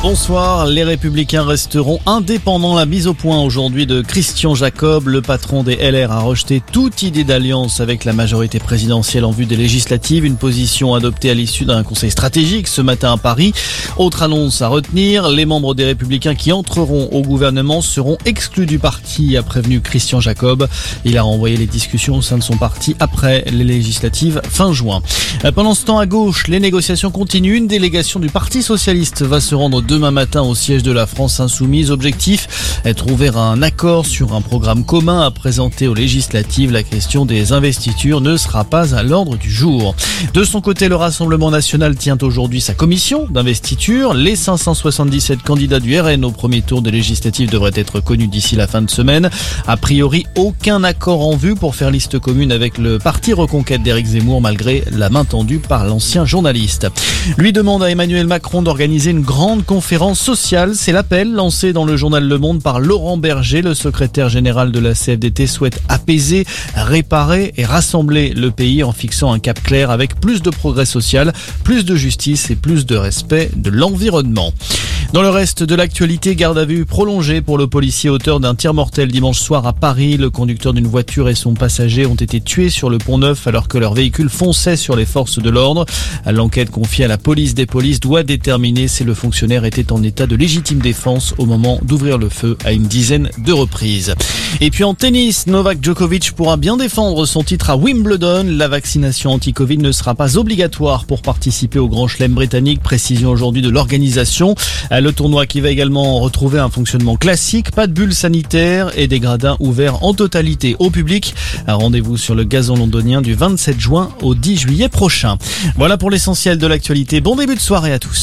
Bonsoir, les républicains resteront indépendants. La mise au point aujourd'hui de Christian Jacob, le patron des LR, a rejeté toute idée d'alliance avec la majorité présidentielle en vue des législatives, une position adoptée à l'issue d'un conseil stratégique ce matin à Paris. Autre annonce à retenir, les membres des républicains qui entreront au gouvernement seront exclus du parti, a prévenu Christian Jacob. Il a renvoyé les discussions au sein de son parti après les législatives fin juin. Pendant ce temps, à gauche, les négociations continuent. Une délégation du Parti socialiste va se rendre demain matin au siège de la France Insoumise. Objectif, trouver un accord sur un programme commun à présenter aux législatives. La question des investitures ne sera pas à l'ordre du jour. De son côté, le Rassemblement national tient aujourd'hui sa commission d'investiture. Les 577 candidats du RN au premier tour des législatives devraient être connus d'ici la fin de semaine. A priori, aucun accord en vue pour faire liste commune avec le parti Reconquête d'Éric Zemmour malgré la main tendue par l'ancien journaliste. Lui demande à Emmanuel Macron d'organiser une grande sociale. C'est l'appel lancé dans le journal Le Monde par Laurent Berger, le secrétaire général de la CFDT souhaite apaiser, réparer et rassembler le pays en fixant un cap clair avec plus de progrès social, plus de justice et plus de respect de l'environnement. Dans le reste de l'actualité, garde à vue prolongée pour le policier auteur d'un tir mortel dimanche soir à Paris. Le conducteur d'une voiture et son passager ont été tués sur le pont Neuf alors que leur véhicule fonçait sur les forces de l'ordre. L'enquête confiée à la police des polices doit déterminer si le fonctionnaire était en état de légitime défense au moment d'ouvrir le feu à une dizaine de reprises. Et puis en tennis, Novak Djokovic pourra bien défendre son titre à Wimbledon. La vaccination anti-Covid ne sera pas obligatoire pour participer au Grand Chelem britannique. Précision aujourd'hui de l'organisation. Le tournoi qui va également retrouver un fonctionnement classique, pas de bulles sanitaires et des gradins ouverts en totalité au public. Rendez-vous sur le gazon londonien du 27 juin au 10 juillet prochain. Voilà pour l'essentiel de l'actualité. Bon début de soirée à tous.